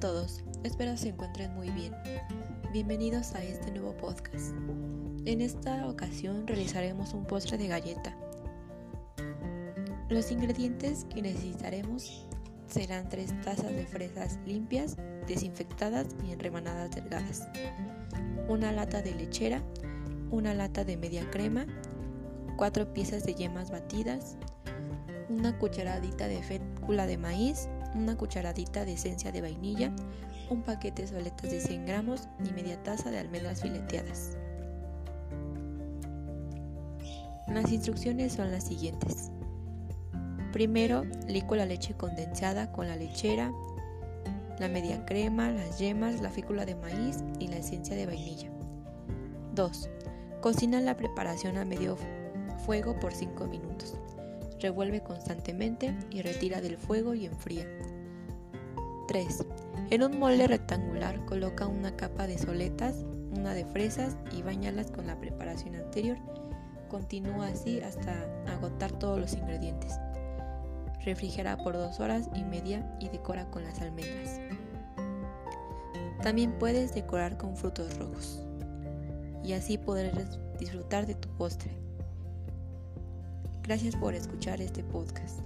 todos, espero se encuentren muy bien. Bienvenidos a este nuevo podcast. En esta ocasión realizaremos un postre de galleta. Los ingredientes que necesitaremos serán 3 tazas de fresas limpias, desinfectadas y en remanadas delgadas, una lata de lechera, una lata de media crema, 4 piezas de yemas batidas, una cucharadita de fécula de maíz, una cucharadita de esencia de vainilla, un paquete de soletas de 100 gramos y media taza de almendras fileteadas. Las instrucciones son las siguientes. Primero, licuo la leche condensada con la lechera, la media crema, las yemas, la fécula de maíz y la esencia de vainilla. 2. Cocina la preparación a medio fuego por 5 minutos. Revuelve constantemente y retira del fuego y enfría. 3. En un molde rectangular coloca una capa de soletas, una de fresas y bañalas con la preparación anterior. Continúa así hasta agotar todos los ingredientes. Refrigera por dos horas y media y decora con las almendras. También puedes decorar con frutos rojos y así podrás disfrutar de tu postre. Gracias por escuchar este podcast.